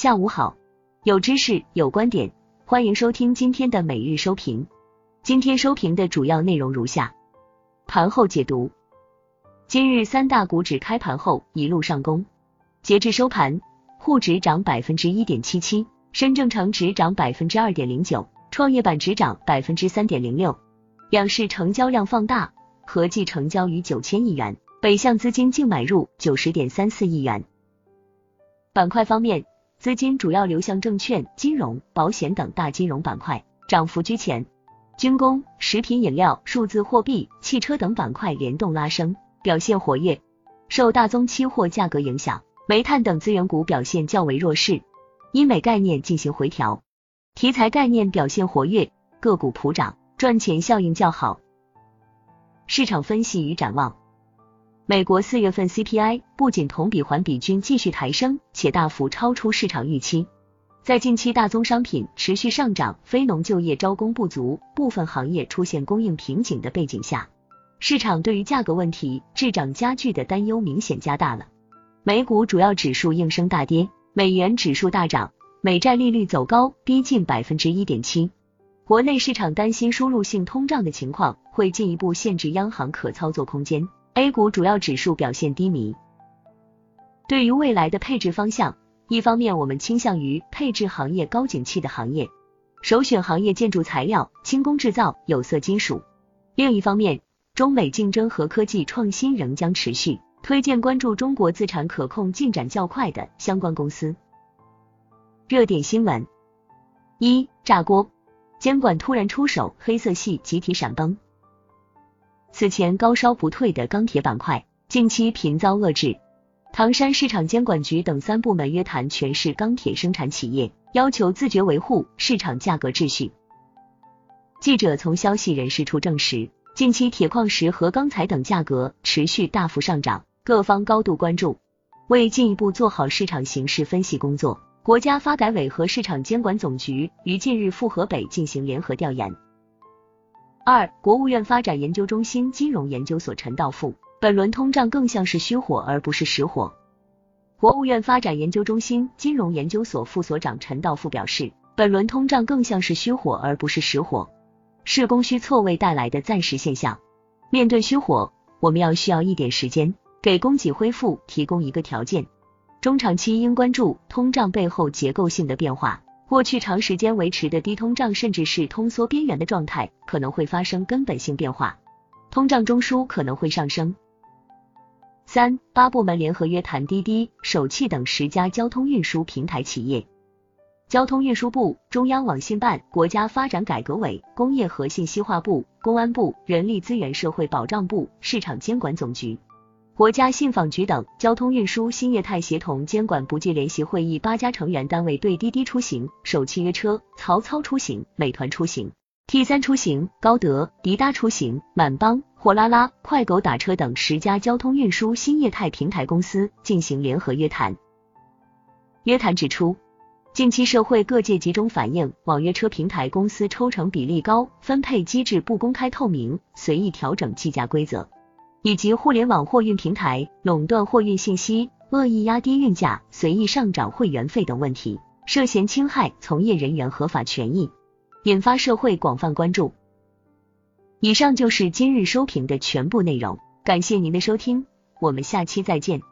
下午好，有知识有观点，欢迎收听今天的每日收评。今天收评的主要内容如下：盘后解读。今日三大股指开盘后一路上攻，截至收盘，沪指涨百分之一点七七，深证成指涨百分之二点零九，创业板指涨百分之三点零六。两市成交量放大，合计成交逾九千亿元，北向资金净买入九十点三四亿元。板块方面，资金主要流向证券、金融、保险等大金融板块，涨幅居前。军工、食品饮料、数字货币、汽车等板块联动拉升，表现活跃。受大宗期货价格影响，煤炭等资源股表现较为弱势，医美概念进行回调，题材概念表现活跃，个股普涨，赚钱效应较好。市场分析与展望。美国四月份 CPI 不仅同比环比均继续抬升，且大幅超出市场预期。在近期大宗商品持续上涨、非农就业招工不足、部分行业出现供应瓶颈的背景下，市场对于价格问题滞涨加剧的担忧明显加大了。美股主要指数应声大跌，美元指数大涨，美债利率走高，逼近百分之一点七。国内市场担心输入性通胀的情况会进一步限制央行可操作空间。A 股主要指数表现低迷。对于未来的配置方向，一方面我们倾向于配置行业高景气的行业，首选行业建筑材料、轻工制造、有色金属；另一方面，中美竞争和科技创新仍将持续，推荐关注中国资产可控进展较快的相关公司。热点新闻：一炸锅，监管突然出手，黑色系集体闪崩。此前高烧不退的钢铁板块，近期频遭遏制。唐山市场监管局等三部门约谈全市钢铁生产企业，要求自觉维护市场价格秩序。记者从消息人士处证实，近期铁矿石和钢材等价格持续大幅上涨，各方高度关注。为进一步做好市场形势分析工作，国家发改委和市场监管总局于近日赴河北进行联合调研。二、国务院发展研究中心金融研究所陈道富，本轮通胀更像是虚火而不是实火。国务院发展研究中心金融研究所副所长陈道富表示，本轮通胀更像是虚火而不是实火，是供需错位带来的暂时现象。面对虚火，我们要需要一点时间，给供给恢复提供一个条件。中长期应关注通胀背后结构性的变化。过去长时间维持的低通胀，甚至是通缩边缘的状态，可能会发生根本性变化，通胀中枢可能会上升。三八部门联合约谈滴滴、首汽等十家交通运输平台企业，交通运输部、中央网信办、国家发展改革委、工业和信息化部、公安部、人力资源社会保障部、市场监管总局。国家信访局等交通运输新业态协同监管部际联席会议八家成员单位对滴滴出行、首汽约车、曹操出行、美团出行、T 三出行、高德、滴答出行、满帮、货拉拉、快狗打车等十家交通运输新业态平台公司进行联合约谈。约谈指出，近期社会各界集中反映网约车平台公司抽成比例高、分配机制不公开透明、随意调整计价规则。以及互联网货运平台垄断货运信息、恶意压低运价、随意上涨会员费等问题，涉嫌侵害从业人员合法权益，引发社会广泛关注。以上就是今日收评的全部内容，感谢您的收听，我们下期再见。